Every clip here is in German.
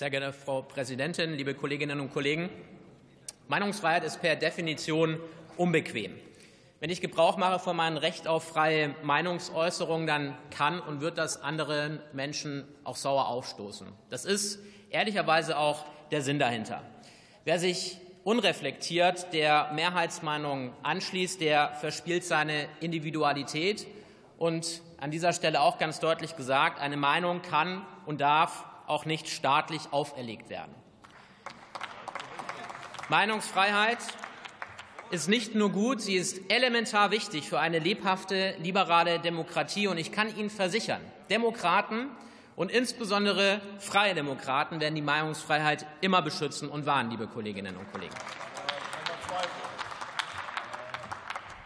Sehr geehrte Frau Präsidentin, liebe Kolleginnen und Kollegen! Meinungsfreiheit ist per Definition unbequem. Wenn ich Gebrauch mache von meinem Recht auf freie Meinungsäußerung, dann kann und wird das anderen Menschen auch sauer aufstoßen. Das ist ehrlicherweise auch der Sinn dahinter. Wer sich unreflektiert der Mehrheitsmeinung anschließt, der verspielt seine Individualität. Und an dieser Stelle auch ganz deutlich gesagt, eine Meinung kann und darf auch nicht staatlich auferlegt werden. Meinungsfreiheit ist nicht nur gut, sie ist elementar wichtig für eine lebhafte, liberale Demokratie. Und ich kann Ihnen versichern, Demokraten und insbesondere freie Demokraten werden die Meinungsfreiheit immer beschützen und wahren, liebe Kolleginnen und Kollegen.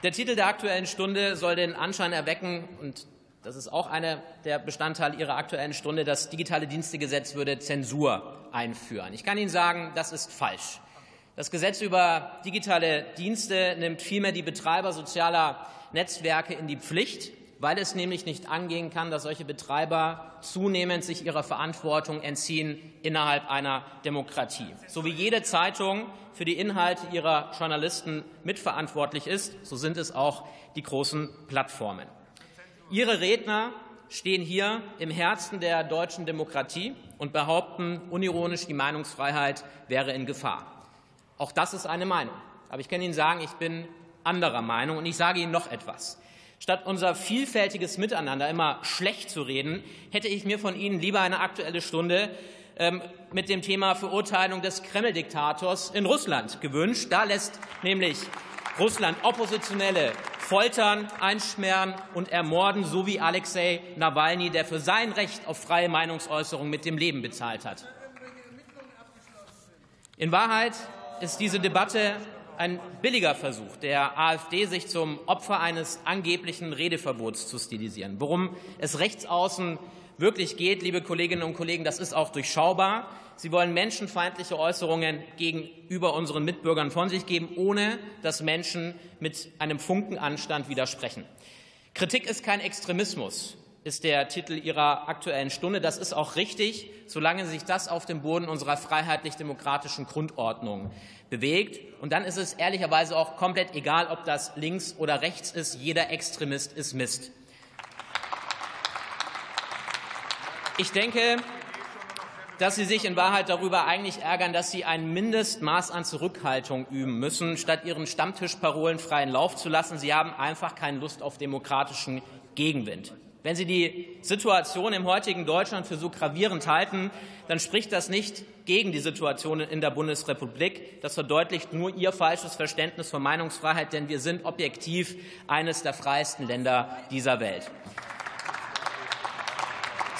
Der Titel der Aktuellen Stunde soll den Anschein erwecken, und das ist auch einer der Bestandteile Ihrer Aktuellen Stunde, das digitale Dienstegesetz würde Zensur einführen. Ich kann Ihnen sagen, das ist falsch. Das Gesetz über digitale Dienste nimmt vielmehr die Betreiber sozialer Netzwerke in die Pflicht, weil es nämlich nicht angehen kann, dass solche Betreiber zunehmend sich ihrer Verantwortung entziehen innerhalb einer Demokratie. So wie jede Zeitung für die Inhalte ihrer Journalisten mitverantwortlich ist, so sind es auch die großen Plattformen. Ihre Redner stehen hier im Herzen der deutschen Demokratie und behaupten unironisch, die Meinungsfreiheit wäre in Gefahr. Auch das ist eine Meinung. Aber ich kann Ihnen sagen, ich bin anderer Meinung und ich sage Ihnen noch etwas. Statt unser vielfältiges Miteinander immer schlecht zu reden, hätte ich mir von Ihnen lieber eine aktuelle Stunde ähm, mit dem Thema Verurteilung des Kreml-Diktators in Russland gewünscht. Da lässt nämlich Russland Oppositionelle foltern, einschmerzen und ermorden, so wie Alexei Nawalny, der für sein Recht auf freie Meinungsäußerung mit dem Leben bezahlt hat. In Wahrheit ist diese Debatte ein billiger Versuch der AfD, sich zum Opfer eines angeblichen Redeverbots zu stilisieren. Worum es rechtsaußen wirklich geht, liebe Kolleginnen und Kollegen, das ist auch durchschaubar. Sie wollen menschenfeindliche Äußerungen gegenüber unseren Mitbürgern von sich geben, ohne dass Menschen mit einem Funkenanstand widersprechen. Kritik ist kein Extremismus ist der Titel Ihrer Aktuellen Stunde. Das ist auch richtig, solange sich das auf dem Boden unserer freiheitlich-demokratischen Grundordnung bewegt. Und dann ist es ehrlicherweise auch komplett egal, ob das links oder rechts ist. Jeder Extremist ist Mist. Ich denke, dass Sie sich in Wahrheit darüber eigentlich ärgern, dass Sie ein Mindestmaß an Zurückhaltung üben müssen, statt Ihren Stammtischparolen freien Lauf zu lassen. Sie haben einfach keine Lust auf demokratischen Gegenwind. Wenn Sie die Situation im heutigen Deutschland für so gravierend halten, dann spricht das nicht gegen die Situation in der Bundesrepublik. Das verdeutlicht nur Ihr falsches Verständnis von Meinungsfreiheit, denn wir sind objektiv eines der freiesten Länder dieser Welt.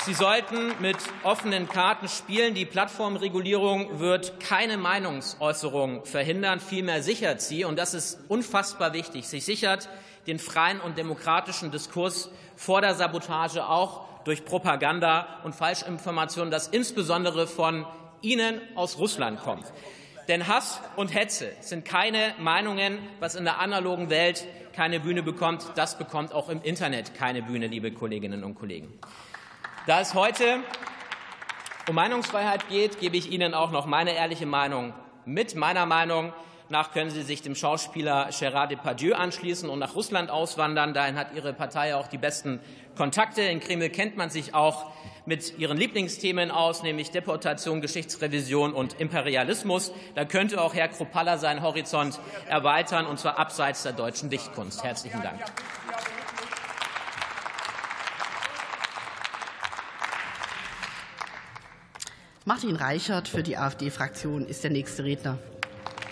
Sie sollten mit offenen Karten spielen. Die Plattformregulierung wird keine Meinungsäußerung verhindern, vielmehr sichert sie, und das ist unfassbar wichtig, sie sichert den freien und demokratischen Diskurs vor der Sabotage auch durch Propaganda und Falschinformationen, das insbesondere von Ihnen aus Russland kommt. Denn Hass und Hetze sind keine Meinungen, was in der analogen Welt keine Bühne bekommt. Das bekommt auch im Internet keine Bühne, liebe Kolleginnen und Kollegen. Da es heute um Meinungsfreiheit geht, gebe ich Ihnen auch noch meine ehrliche Meinung mit. Meiner Meinung nach können Sie sich dem Schauspieler Gérard Depardieu anschließen und nach Russland auswandern. Dahin hat Ihre Partei auch die besten Kontakte. In Kreml kennt man sich auch mit ihren Lieblingsthemen aus, nämlich Deportation, Geschichtsrevision und Imperialismus. Da könnte auch Herr Kropalla seinen Horizont erweitern, und zwar abseits der deutschen Dichtkunst. Herzlichen Dank. Martin Reichert für die AfD-Fraktion ist der nächste Redner.